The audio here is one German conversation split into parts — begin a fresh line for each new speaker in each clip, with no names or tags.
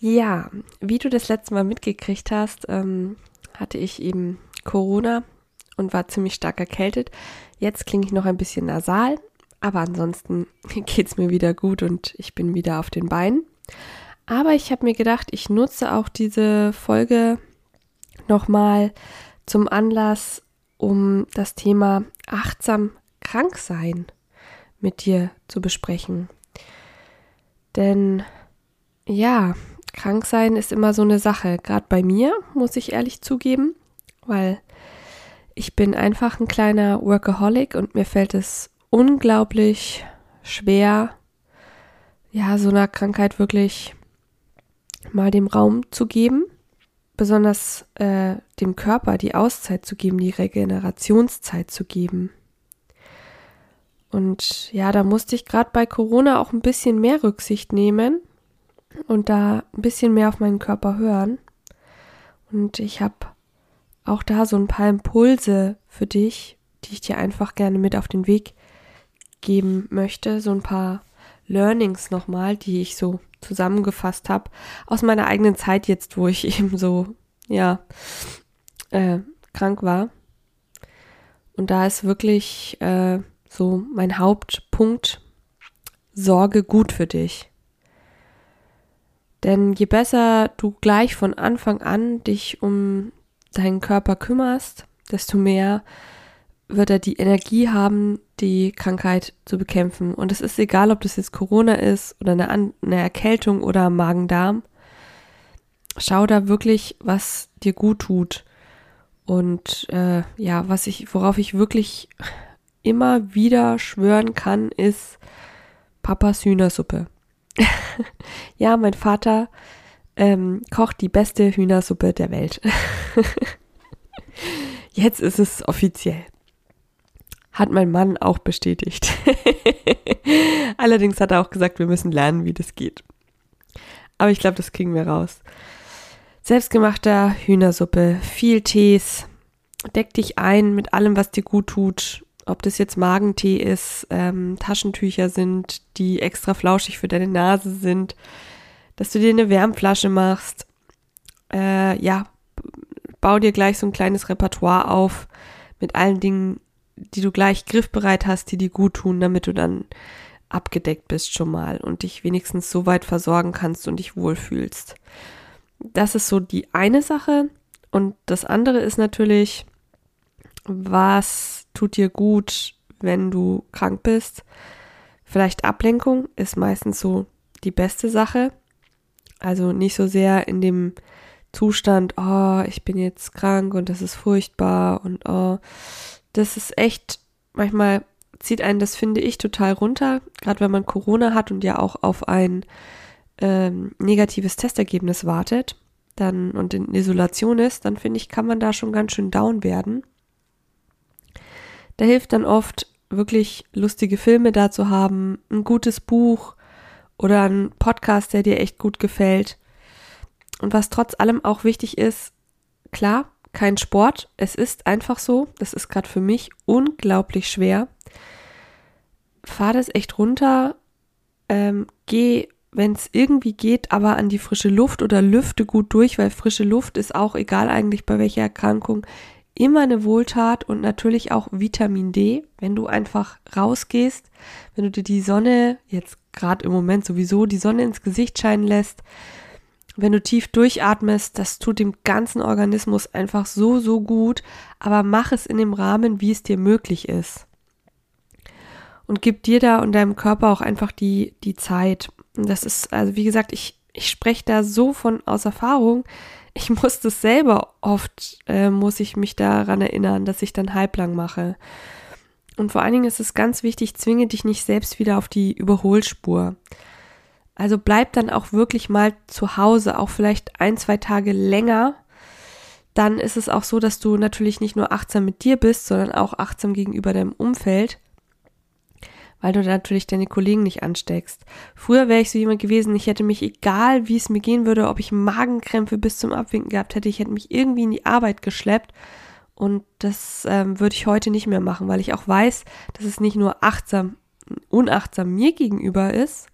Ja, wie du das letzte Mal mitgekriegt hast, ähm, hatte ich eben Corona und war ziemlich stark erkältet. Jetzt klinge ich noch ein bisschen nasal, aber ansonsten geht es mir wieder gut und ich bin wieder auf den Beinen. Aber ich habe mir gedacht, ich nutze auch diese Folge nochmal zum Anlass, um das Thema achtsam krank sein mit dir zu besprechen. Denn ja, krank sein ist immer so eine Sache, gerade bei mir, muss ich ehrlich zugeben, weil ich bin einfach ein kleiner Workaholic und mir fällt es unglaublich schwer, ja, so einer Krankheit wirklich mal dem Raum zu geben, besonders äh, dem Körper die Auszeit zu geben, die Regenerationszeit zu geben. Und ja, da musste ich gerade bei Corona auch ein bisschen mehr Rücksicht nehmen und da ein bisschen mehr auf meinen Körper hören. Und ich habe auch da so ein paar Impulse für dich, die ich dir einfach gerne mit auf den Weg geben möchte. So ein paar Learnings nochmal, die ich so zusammengefasst habe aus meiner eigenen Zeit jetzt, wo ich eben so, ja, äh, krank war. Und da ist wirklich äh, so mein Hauptpunkt, sorge gut für dich. Denn je besser du gleich von Anfang an dich um deinen Körper kümmerst, desto mehr wird er die Energie haben, die Krankheit zu bekämpfen. Und es ist egal, ob das jetzt Corona ist oder eine, eine Erkältung oder Magen-Darm. Schau da wirklich, was dir gut tut. Und äh, ja, was ich, worauf ich wirklich immer wieder schwören kann, ist Papas Hühnersuppe. ja, mein Vater ähm, kocht die beste Hühnersuppe der Welt. Jetzt ist es offiziell. Hat mein Mann auch bestätigt. Allerdings hat er auch gesagt, wir müssen lernen, wie das geht. Aber ich glaube, das kriegen wir raus. Selbstgemachter Hühnersuppe, viel Tees, deck dich ein mit allem, was dir gut tut. Ob das jetzt Magentee ist, ähm, Taschentücher sind, die extra flauschig für deine Nase sind, dass du dir eine Wärmflasche machst. Äh, ja, bau dir gleich so ein kleines Repertoire auf mit allen Dingen, die du gleich griffbereit hast, die dir gut tun, damit du dann abgedeckt bist schon mal und dich wenigstens so weit versorgen kannst und dich wohlfühlst. Das ist so die eine Sache. Und das andere ist natürlich, was tut dir gut, wenn du krank bist? Vielleicht Ablenkung ist meistens so die beste Sache. Also nicht so sehr in dem Zustand, oh, ich bin jetzt krank und das ist furchtbar und oh, das ist echt, manchmal zieht einen das, finde ich, total runter, gerade wenn man Corona hat und ja auch auf ein ähm, negatives Testergebnis wartet dann und in Isolation ist, dann finde ich, kann man da schon ganz schön down werden. Da hilft dann oft wirklich lustige Filme da zu haben, ein gutes Buch oder ein Podcast, der dir echt gut gefällt. Und was trotz allem auch wichtig ist, klar, kein Sport. Es ist einfach so. Das ist gerade für mich unglaublich schwer. Fahr das echt runter. Ähm, geh, wenn es irgendwie geht, aber an die frische Luft oder lüfte gut durch, weil frische Luft ist auch egal eigentlich bei welcher Erkrankung immer eine Wohltat und natürlich auch Vitamin D, wenn du einfach rausgehst, wenn du dir die Sonne jetzt gerade im Moment sowieso die Sonne ins Gesicht scheinen lässt, wenn du tief durchatmest, das tut dem ganzen Organismus einfach so, so gut, aber mach es in dem Rahmen, wie es dir möglich ist. Und gib dir da und deinem Körper auch einfach die, die Zeit. Und das ist, also wie gesagt, ich, ich spreche da so von aus Erfahrung. Ich muss das selber oft, äh, muss ich mich daran erinnern, dass ich dann halblang mache. Und vor allen Dingen ist es ganz wichtig, zwinge dich nicht selbst wieder auf die Überholspur. Also bleib dann auch wirklich mal zu Hause, auch vielleicht ein, zwei Tage länger. Dann ist es auch so, dass du natürlich nicht nur achtsam mit dir bist, sondern auch achtsam gegenüber deinem Umfeld, weil du natürlich deine Kollegen nicht ansteckst. Früher wäre ich so jemand gewesen, ich hätte mich, egal wie es mir gehen würde, ob ich Magenkrämpfe bis zum Abwinken gehabt hätte, ich hätte mich irgendwie in die Arbeit geschleppt. Und das ähm, würde ich heute nicht mehr machen, weil ich auch weiß, dass es nicht nur achtsam, unachtsam mir gegenüber ist,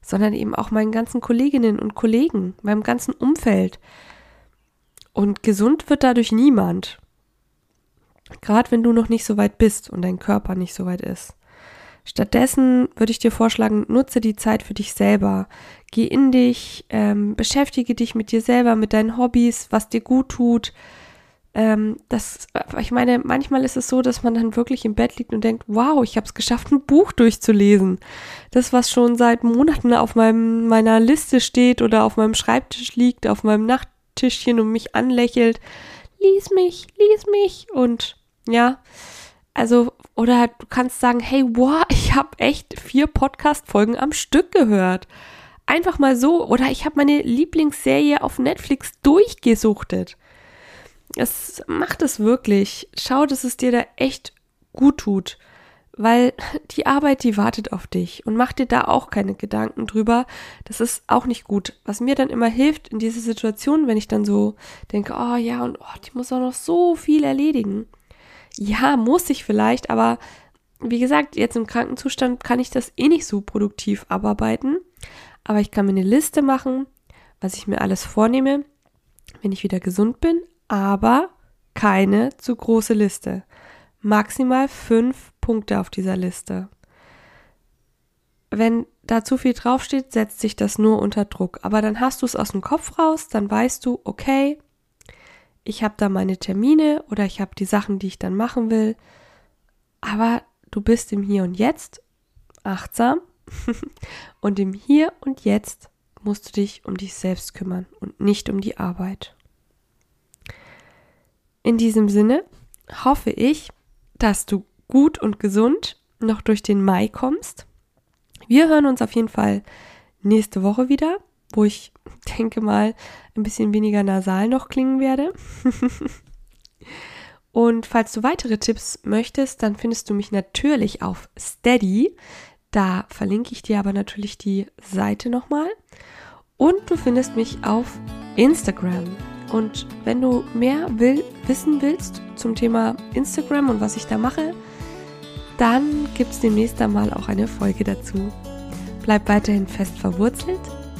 sondern eben auch meinen ganzen Kolleginnen und Kollegen, meinem ganzen Umfeld. Und gesund wird dadurch niemand. Gerade wenn du noch nicht so weit bist und dein Körper nicht so weit ist. Stattdessen würde ich dir vorschlagen, nutze die Zeit für dich selber. Geh in dich, ähm, beschäftige dich mit dir selber, mit deinen Hobbys, was dir gut tut, ähm, das, ich meine, manchmal ist es so, dass man dann wirklich im Bett liegt und denkt, wow, ich habe es geschafft, ein Buch durchzulesen. Das, was schon seit Monaten auf meinem, meiner Liste steht oder auf meinem Schreibtisch liegt, auf meinem Nachttischchen und mich anlächelt, lies mich, lies mich und ja, also, oder du kannst sagen, hey, wow, ich habe echt vier Podcast-Folgen am Stück gehört. Einfach mal so. Oder ich habe meine Lieblingsserie auf Netflix durchgesuchtet. Es macht es wirklich. Schau, dass es dir da echt gut tut. Weil die Arbeit, die wartet auf dich und mach dir da auch keine Gedanken drüber. Das ist auch nicht gut. Was mir dann immer hilft in dieser Situation, wenn ich dann so denke, oh ja, und oh, die muss auch noch so viel erledigen. Ja, muss ich vielleicht, aber wie gesagt, jetzt im Krankenzustand kann ich das eh nicht so produktiv abarbeiten. Aber ich kann mir eine Liste machen, was ich mir alles vornehme, wenn ich wieder gesund bin, aber keine zu große Liste. Maximal fünf Punkte auf dieser Liste. Wenn da zu viel draufsteht, setzt sich das nur unter Druck. Aber dann hast du es aus dem Kopf raus, dann weißt du, okay, ich habe da meine Termine oder ich habe die Sachen, die ich dann machen will. Aber du bist im Hier und Jetzt achtsam und im Hier und Jetzt musst du dich um dich selbst kümmern und nicht um die Arbeit. In diesem Sinne hoffe ich, dass du gut und gesund noch durch den Mai kommst. Wir hören uns auf jeden Fall nächste Woche wieder, wo ich denke mal ein bisschen weniger nasal noch klingen werde. und falls du weitere Tipps möchtest, dann findest du mich natürlich auf Steady. Da verlinke ich dir aber natürlich die Seite nochmal. Und du findest mich auf Instagram. Und wenn du mehr will, wissen willst zum Thema Instagram und was ich da mache, dann gibt es demnächst einmal auch eine Folge dazu. Bleib weiterhin fest verwurzelt.